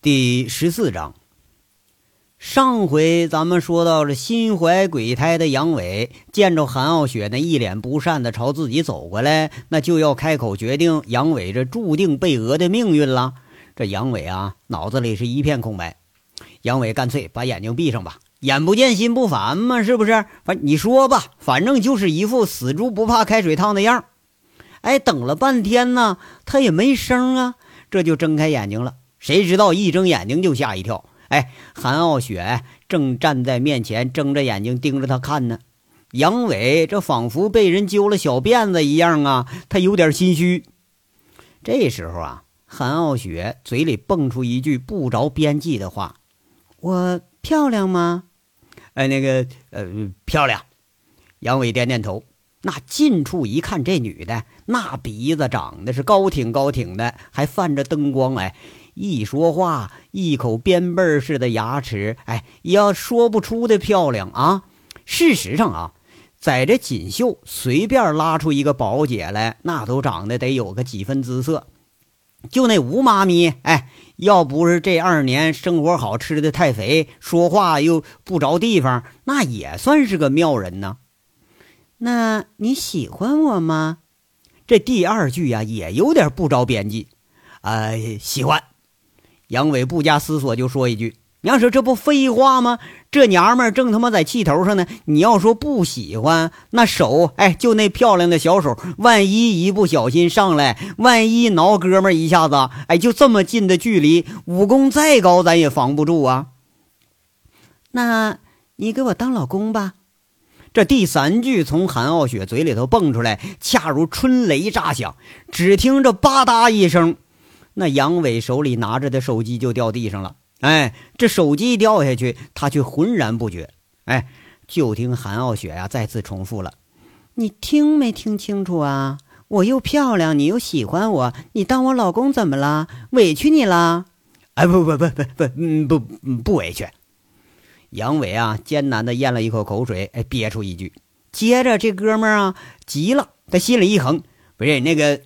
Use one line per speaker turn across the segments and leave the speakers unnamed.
第十四章。上回咱们说到了心怀鬼胎的杨伟，见着韩傲雪那一脸不善的朝自己走过来，那就要开口决定杨伟这注定被讹的命运了。这杨伟啊，脑子里是一片空白。杨伟干脆把眼睛闭上吧，眼不见心不烦嘛，是不是？反你说吧，反正就是一副死猪不怕开水烫的样哎，等了半天呢，他也没声啊，这就睁开眼睛了。谁知道一睁眼睛就吓一跳，哎，韩傲雪正站在面前，睁着眼睛盯着他看呢。杨伟这仿佛被人揪了小辫子一样啊，他有点心虚。这时候啊，韩傲雪嘴里蹦出一句不着边际的话：“我漂亮吗？”哎，那个呃，漂亮。杨伟点点头。那近处一看，这女的那鼻子长得是高挺高挺的，还泛着灯光，哎。一说话，一口边背似的牙齿，哎，要说不出的漂亮啊！事实上啊，在这锦绣随便拉出一个宝姐来，那都长得得有个几分姿色。就那吴妈咪，哎，要不是这二年生活好吃的太肥，说话又不着地方，那也算是个妙人呢。那你喜欢我吗？这第二句呀，也有点不着边际。呃，喜欢。杨伟不加思索就说一句：“娘说这不废话吗？这娘们正他妈在气头上呢。你要说不喜欢，那手，哎，就那漂亮的小手，万一一不小心上来，万一挠哥们一下子，哎，就这么近的距离，武功再高，咱也防不住啊。那你给我当老公吧。”这第三句从韩傲雪嘴里头蹦出来，恰如春雷炸响，只听着吧嗒一声。那杨伟手里拿着的手机就掉地上了，哎，这手机掉下去，他却浑然不觉。哎，就听韩傲雪呀再次重复了：“你听没听清楚啊？我又漂亮，你又喜欢我，你当我老公怎么了？委屈你了？哎，不不不不不，嗯，不不委屈。”杨伟啊艰难的咽了一口口水，哎，憋出一句。接着这哥们儿啊急了，他心里一横：“不是那个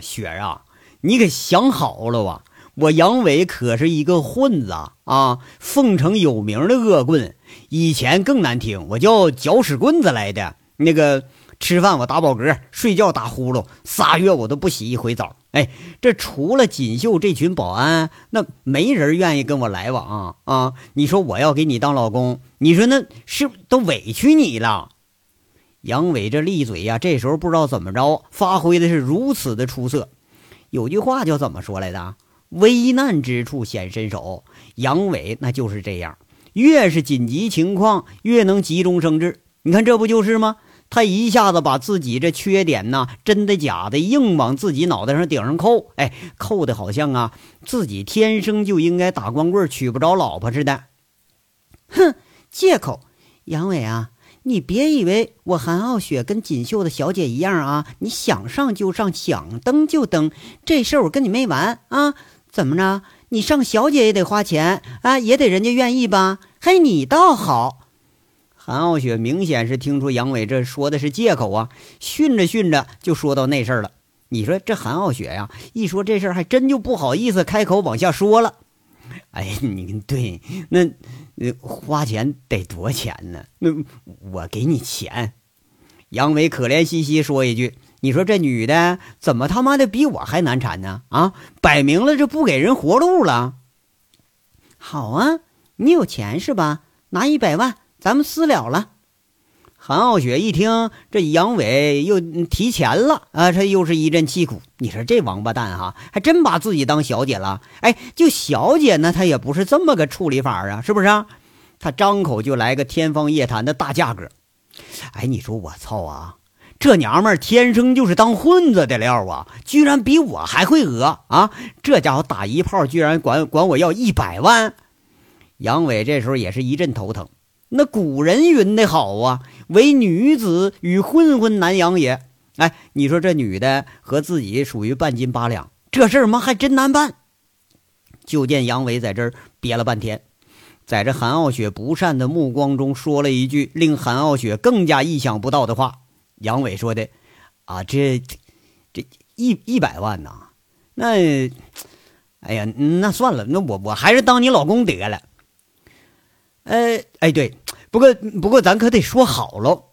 雪啊。”你可想好了吧？我杨伟可是一个混子啊，凤城有名的恶棍。以前更难听，我叫搅屎棍子来的。那个吃饭我打饱嗝，睡觉打呼噜，仨月我都不洗一回澡。哎，这除了锦绣这群保安，那没人愿意跟我来往啊！你说我要给你当老公，你说那是都委屈你了。杨伟这利嘴呀，这时候不知道怎么着，发挥的是如此的出色。有句话叫怎么说来的？危难之处显身手。杨伟那就是这样，越是紧急情况，越能急中生智。你看这不就是吗？他一下子把自己这缺点呢，真的假的，硬往自己脑袋上顶上扣。哎，扣的好像啊，自己天生就应该打光棍，娶不着老婆似的。哼，借口，杨伟啊。你别以为我韩傲雪跟锦绣的小姐一样啊！你想上就上，想登就登，这事儿我跟你没完啊！怎么着？你上小姐也得花钱啊，也得人家愿意吧？嘿，你倒好！韩傲雪明显是听出杨伟这说的是借口啊，训着训着就说到那事儿了。你说这韩傲雪呀，一说这事儿还真就不好意思开口往下说了。哎，你对那。那花钱得多钱呢？那我给你钱。杨伟可怜兮兮说一句：“你说这女的怎么他妈的比我还难缠呢？啊，摆明了就不给人活路了。”好啊，你有钱是吧？拿一百万，咱们私了了。韩傲雪一听这杨伟又提钱了啊，他又是一阵气苦。你说这王八蛋哈，还真把自己当小姐了。哎，就小姐呢，他也不是这么个处理法啊，是不是？他张口就来个天方夜谭的大价格。哎，你说我操啊，这娘们儿天生就是当混子的料啊，居然比我还会讹啊！这家伙打一炮居然管管我要一百万。杨伟这时候也是一阵头疼。那古人云的好啊，唯女子与混混难养也。哎，你说这女的和自己属于半斤八两，这事儿嘛还真难办。就见杨伟在这儿憋了半天，在这韩傲雪不善的目光中说了一句令韩傲雪更加意想不到的话。杨伟说的：“啊，这这一一百万呐，那……哎呀，那算了，那我我还是当你老公得了。呃，哎，对，不过不过咱可得说好喽。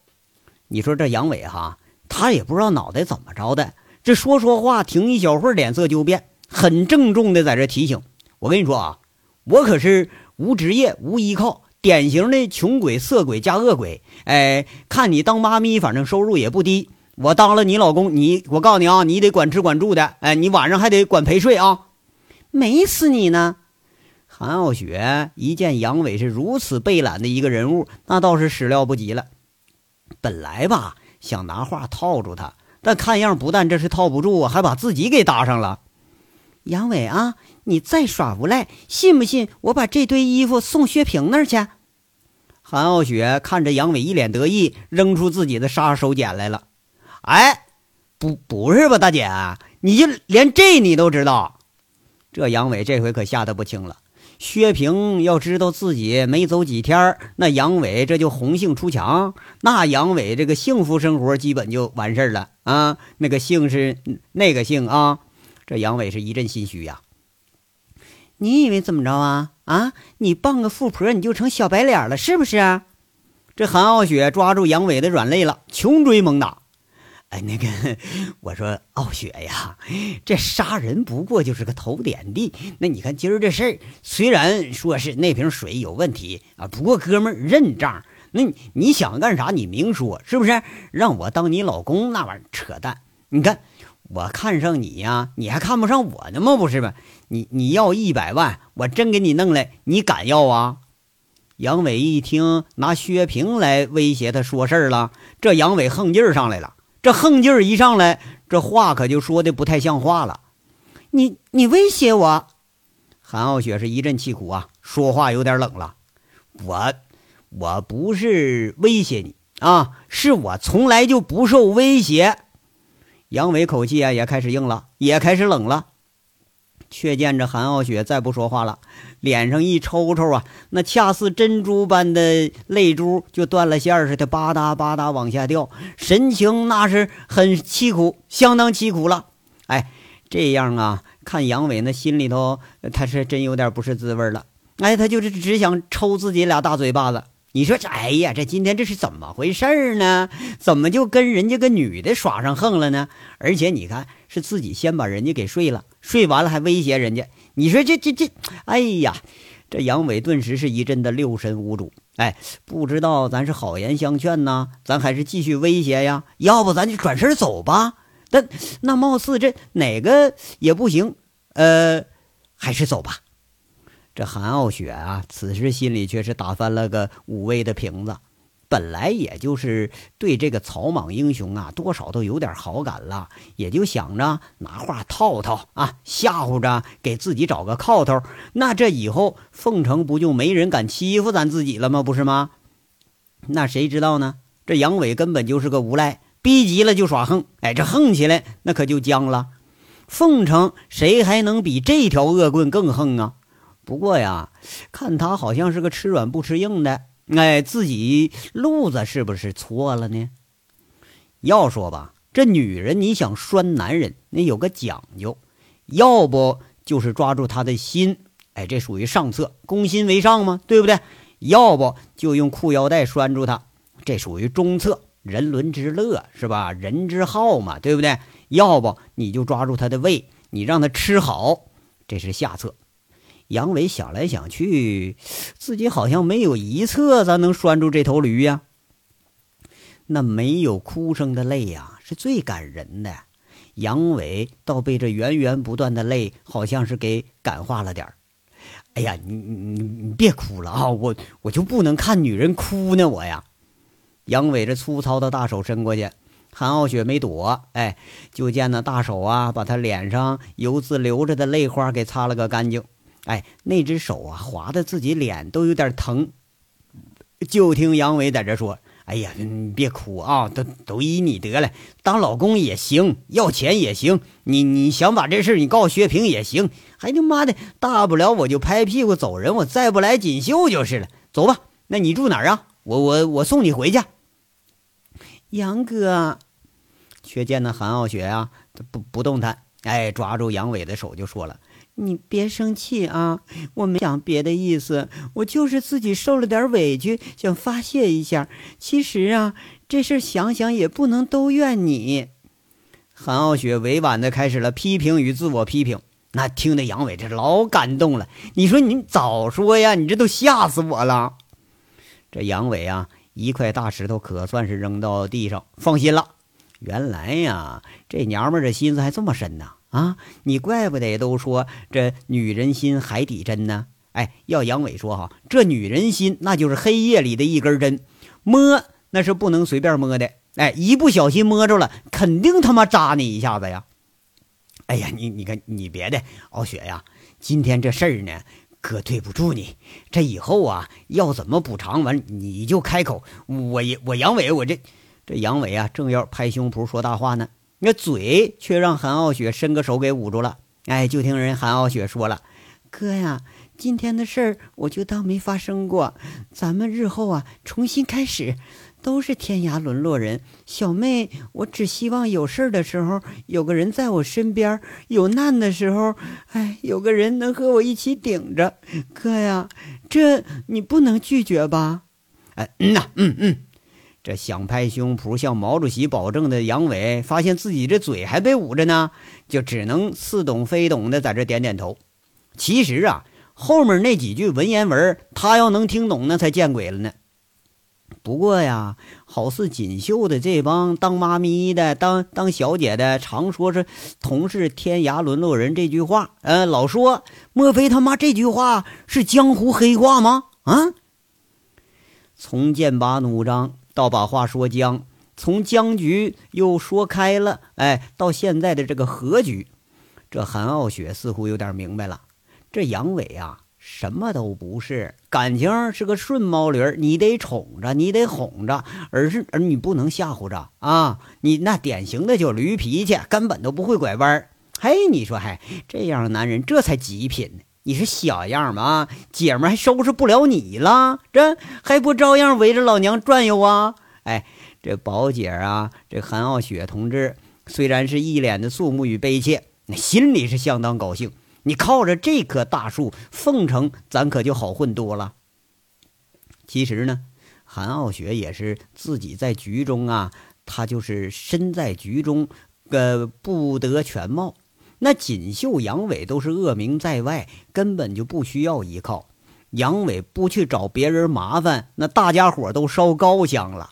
你说这杨伟哈，他也不知道脑袋怎么着的，这说说话停一小会儿脸色就变，很郑重的在这提醒我跟你说啊，我可是无职业无依靠，典型的穷鬼色鬼加恶鬼。哎，看你当妈咪，反正收入也不低。我当了你老公，你我告诉你啊，你得管吃管住的。哎，你晚上还得管陪睡啊。
美死你呢！
韩傲雪一见杨伟是如此被懒的一个人物，那倒是始料不及了。本来吧，想拿话套住他，但看样不但这是套不住，还把自己给搭上了。
杨伟啊，你再耍无赖，信不信我把这堆衣服送薛平那儿去？
韩傲雪看着杨伟一脸得意，扔出自己的杀手锏来了。哎，不，不是吧，大姐，你就连这你都知道？这杨伟这回可吓得不轻了。薛平要知道自己没走几天，那杨伟这就红杏出墙，那杨伟这个幸福生活基本就完事儿了啊！那个姓是那个姓啊，这杨伟是一阵心虚呀。
你以为怎么着啊？啊，你傍个富婆你就成小白脸了是不是？
这韩傲雪抓住杨伟的软肋了，穷追猛打。哎，那个，我说傲雪呀，这杀人不过就是个头点地。那你看今儿这事儿，虽然说是那瓶水有问题啊，不过哥们儿认账。那你想干啥？你明说，是不是？让我当你老公那玩意儿扯淡。你看我看上你呀，你还看不上我呢吗？不是吧？你你要一百万，我真给你弄来，你敢要啊？杨伟一听拿薛平来威胁他说事儿了，这杨伟横劲儿上来了。这横劲儿一上来，这话可就说的不太像话了。
你你威胁我？
韩傲雪是一阵气苦啊，说话有点冷了。我我不是威胁你啊，是我从来就不受威胁。杨伟口气啊也开始硬了，也开始冷了。却见着韩傲雪再不说话了，脸上一抽抽啊，那恰似珍珠般的泪珠就断了线似的，吧嗒吧嗒往下掉，神情那是很凄苦，相当凄苦了。哎，这样啊，看杨伟那心里头，他是真有点不是滋味了。哎，他就是只想抽自己俩大嘴巴子。你说这，哎呀，这今天这是怎么回事呢？怎么就跟人家个女的耍上横了呢？而且你看，是自己先把人家给睡了，睡完了还威胁人家。你说这这这，哎呀，这杨伟顿时是一阵的六神无主。哎，不知道咱是好言相劝呢，咱还是继续威胁呀？要不咱就转身走吧？但那貌似这哪个也不行。呃，还是走吧。这韩傲雪啊，此时心里却是打翻了个五味的瓶子。本来也就是对这个草莽英雄啊，多少都有点好感了，也就想着拿话套套啊，吓唬着给自己找个靠头。那这以后凤城不就没人敢欺负咱自己了吗？不是吗？那谁知道呢？这杨伟根本就是个无赖，逼急了就耍横。哎，这横起来那可就僵了。凤城谁还能比这条恶棍更横啊？不过呀，看他好像是个吃软不吃硬的，哎，自己路子是不是错了呢？要说吧，这女人你想拴男人，那有个讲究，要不就是抓住他的心，哎，这属于上策，攻心为上嘛，对不对？要不就用裤腰带拴住他，这属于中策，人伦之乐是吧？人之好嘛，对不对？要不你就抓住他的胃，你让他吃好，这是下策。杨伟想来想去，自己好像没有一侧咱能拴住这头驴呀。那没有哭声的泪呀，是最感人的。杨伟倒被这源源不断的泪，好像是给感化了点儿。哎呀，你你你别哭了啊！我我就不能看女人哭呢，我呀。杨伟这粗糙的大手伸过去，韩傲雪没躲，哎，就见那大手啊，把他脸上油渍流着的泪花给擦了个干净。哎，那只手啊，划的自己脸都有点疼。就听杨伟在这说：“哎呀，你别哭啊，都都依你得了，当老公也行，要钱也行。你你想把这事你告薛平也行，还他妈的，大不了我就拍屁股走人，我再不来锦绣就是了。走吧，那你住哪儿啊？我我我送你回去。”
杨哥，
却见那韩傲雪啊，不不动弹，哎，抓住杨伟的手就说了。
你别生气啊，我没想别的意思，我就是自己受了点委屈，想发泄一下。其实啊，这事想想也不能都怨你。
韩傲雪委婉的开始了批评与自我批评，那听得杨伟这老感动了。你说你早说呀，你这都吓死我了。这杨伟啊，一块大石头可算是扔到地上，放心了。原来呀，这娘们儿这心思还这么深呢。啊，你怪不得都说这女人心海底针呢？哎，要杨伟说哈，这女人心那就是黑夜里的一根针，摸那是不能随便摸的。哎，一不小心摸着了，肯定他妈扎你一下子呀！哎呀，你你看你别的，敖雪呀，今天这事儿呢，哥对不住你。这以后啊，要怎么补偿完你就开口。我我杨伟，我这这杨伟啊，正要拍胸脯说大话呢。那嘴却让韩傲雪伸个手给捂住了。哎，就听人韩傲雪说了：“
哥呀，今天的事儿我就当没发生过。咱们日后啊，重新开始，都是天涯沦落人。小妹，我只希望有事儿的时候有个人在我身边，有难的时候，哎，有个人能和我一起顶着。哥呀，这你不能拒绝吧？
哎，嗯呐，嗯嗯。”这想拍胸脯向毛主席保证的杨伟，发现自己这嘴还被捂着呢，就只能似懂非懂的在这点点头。其实啊，后面那几句文言文，他要能听懂，那才见鬼了呢。不过呀，好似锦绣的这帮当妈咪的、当当小姐的，常说是同是天涯沦落人这句话，呃，老说，莫非他妈这句话是江湖黑话吗？啊？从剑拔弩张。倒把话说僵，从僵局又说开了，哎，到现在的这个和局，这韩傲雪似乎有点明白了。这杨伟啊，什么都不是，感情是个顺毛驴，你得宠着，你得哄着，而是而你不能吓唬着啊！你那典型的就驴脾气，根本都不会拐弯嘿，你说，嘿，这样的男人这才极品呢。你是小样吗？姐们还收拾不了你了，这还不照样围着老娘转悠啊？哎，这宝姐啊，这韩傲雪同志虽然是一脸的肃穆与悲切，那心里是相当高兴。你靠着这棵大树，凤城咱可就好混多了。其实呢，韩傲雪也是自己在局中啊，他就是身在局中，呃，不得全貌。那锦绣、杨伟都是恶名在外，根本就不需要依靠。杨伟不去找别人麻烦，那大家伙都烧高香了。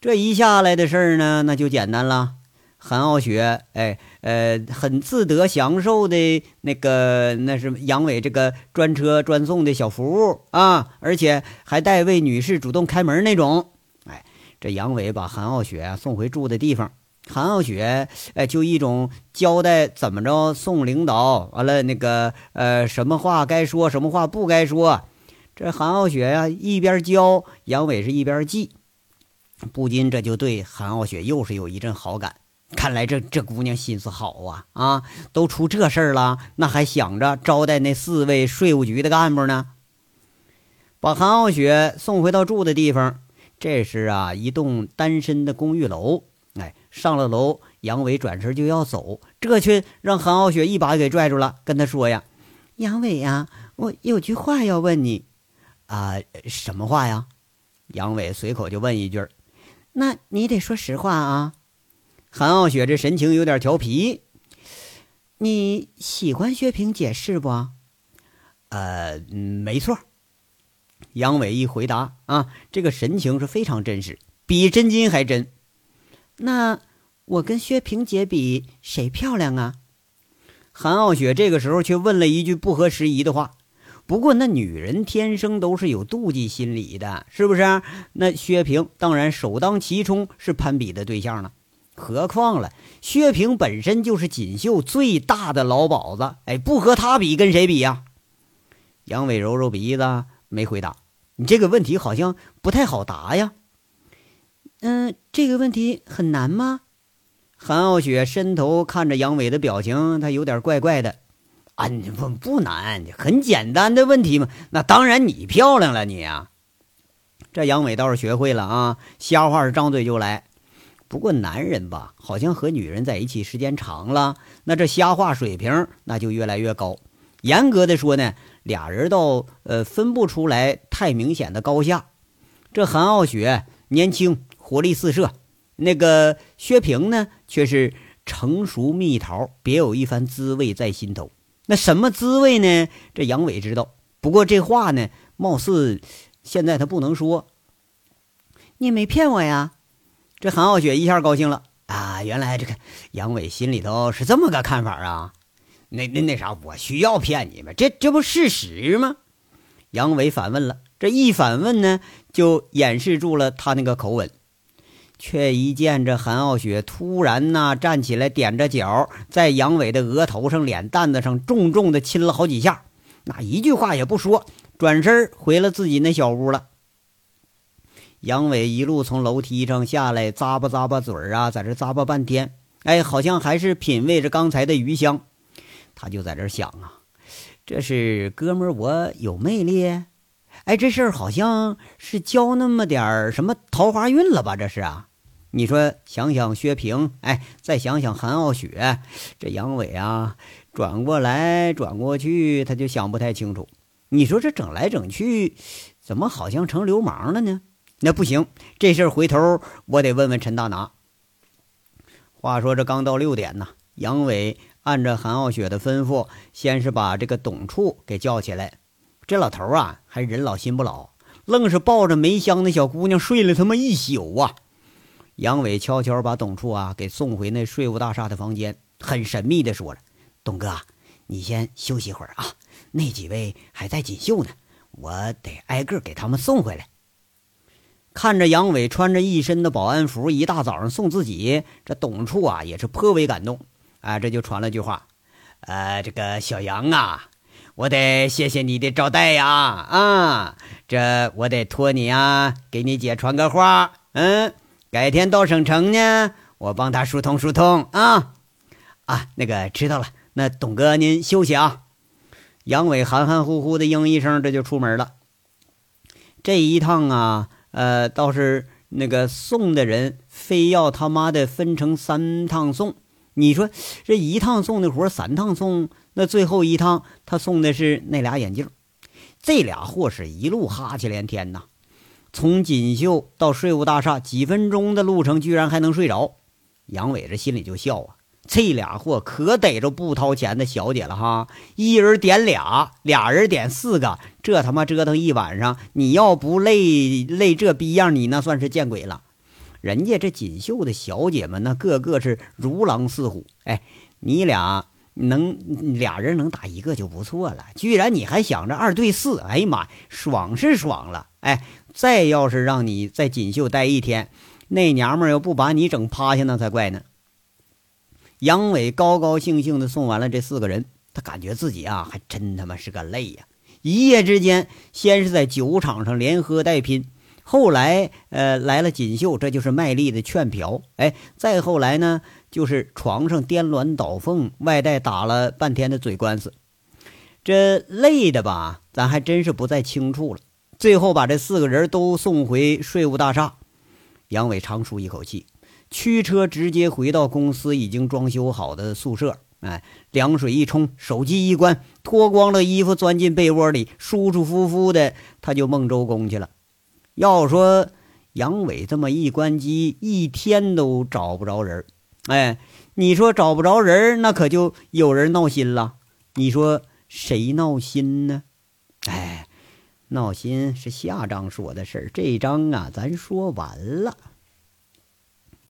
这一下来的事儿呢，那就简单了。韩傲雪，哎，呃，很自得享受的那个，那是杨伟这个专车专送的小服务啊，而且还带位女士主动开门那种。哎，这杨伟把韩傲雪送回住的地方。韩傲雪，哎，就一种交代怎么着送领导，完了那个呃，什么话该说，什么话不该说。这韩傲雪呀，一边教杨伟是一边记，不禁这就对韩傲雪又是有一阵好感。看来这这姑娘心思好啊啊！都出这事儿了，那还想着招待那四位税务局的干部呢。把韩傲雪送回到住的地方，这是啊一栋单身的公寓楼。上了楼，杨伟转身就要走，这却让韩傲雪一把给拽住了，跟他说：“呀，
杨伟呀，我有句话要问你，
啊，什么话呀？”杨伟随口就问一句：“
那你得说实话啊。”
韩傲雪这神情有点调皮：“
你喜欢薛平姐是不？”“
呃，没错。”杨伟一回答，啊，这个神情是非常真实，比真金还真。
那我跟薛平姐比，谁漂亮啊？
韩傲雪这个时候却问了一句不合时宜的话。不过那女人天生都是有妒忌心理的，是不是？那薛平当然首当其冲是攀比的对象了。何况了，薛平本身就是锦绣最大的老鸨子，哎，不和他比，跟谁比呀？杨伟揉揉鼻子，没回答。你这个问题好像不太好答呀。
嗯，这个问题很难吗？
韩傲雪伸头看着杨伟的表情，他有点怪怪的。啊，不不难，很简单的问题嘛。那当然，你漂亮了，你啊。这杨伟倒是学会了啊，瞎话是张嘴就来。不过男人吧，好像和女人在一起时间长了，那这瞎话水平那就越来越高。严格的说呢，俩人倒呃分不出来太明显的高下。这韩傲雪年轻，活力四射；那个薛平呢，却是成熟蜜桃，别有一番滋味在心头。那什么滋味呢？这杨伟知道。不过这话呢，貌似现在他不能说。
你没骗我呀？
这韩傲雪一下高兴了啊！原来这个杨伟心里头是这么个看法啊！那那那啥，我需要骗你吗？这这不事实吗？杨伟反问了。这一反问呢，就掩饰住了他那个口吻。却一见这韩傲雪突然呐站起来，踮着脚，在杨伟的额头上、脸蛋子上重重的亲了好几下，那一句话也不说，转身回了自己那小屋了。杨伟一路从楼梯上下来，咂巴咂巴嘴啊，在这咂巴半天，哎，好像还是品味着刚才的余香。他就在这想啊，这是哥们儿我有魅力，哎，这事儿好像是交那么点儿什么桃花运了吧？这是啊，你说想想薛平，哎，再想想韩傲雪，这杨伟啊，转过来转过去，他就想不太清楚。你说这整来整去，怎么好像成流氓了呢？那不行，这事儿回头我得问问陈大拿。话说这刚到六点呢，杨伟按照韩傲雪的吩咐，先是把这个董处给叫起来。这老头啊，还人老心不老，愣是抱着梅香的小姑娘睡了他妈一宿啊。杨伟悄悄把董处啊给送回那税务大厦的房间，很神秘的说了：“董哥，你先休息会儿啊，那几位还在锦绣呢，我得挨个给他们送回来。”看着杨伟穿着一身的保安服，一大早上送自己，这董处啊也是颇为感动。啊，这就传了句话：“呃，这个小杨啊，我得谢谢你的招待呀！啊，这我得托你啊，给你姐传个话。嗯，改天到省城呢，我帮他疏通疏通啊。啊，那个知道了。那董哥您休息啊。”杨伟含含糊糊的应一声，这就出门了。这一趟啊。呃，倒是那个送的人非要他妈的分成三趟送，你说这一趟送的活三趟送，那最后一趟他送的是那俩眼镜，这俩货是一路哈气连天呐。从锦绣到税务大厦几分钟的路程，居然还能睡着，杨伟这心里就笑啊。这俩货可逮着不掏钱的小姐了哈！一人点俩，俩人点四个，这他妈折腾一晚上，你要不累累这逼样，你那算是见鬼了。人家这锦绣的小姐们，那个个是如狼似虎。哎，你俩能俩人能打一个就不错了，居然你还想着二对四？哎呀妈，爽是爽了。哎，再要是让你在锦绣待一天，那娘们儿要不把你整趴下，那才怪呢。杨伟高高兴兴的送完了这四个人，他感觉自己啊，还真他妈是个累呀！一夜之间，先是在酒场上连喝带拼，后来呃来了锦绣，这就是卖力的劝嫖，哎，再后来呢，就是床上颠鸾倒凤，外带打了半天的嘴官司，这累的吧，咱还真是不再清楚了。最后把这四个人都送回税务大厦，杨伟长舒一口气。驱车直接回到公司已经装修好的宿舍，哎，凉水一冲，手机一关，脱光了衣服钻进被窝里，舒舒服服的他就梦周公去了。要说杨伟这么一关机，一天都找不着人哎，你说找不着人那可就有人闹心了。你说谁闹心呢？哎，闹心是下章说的事儿，这章啊咱说完了。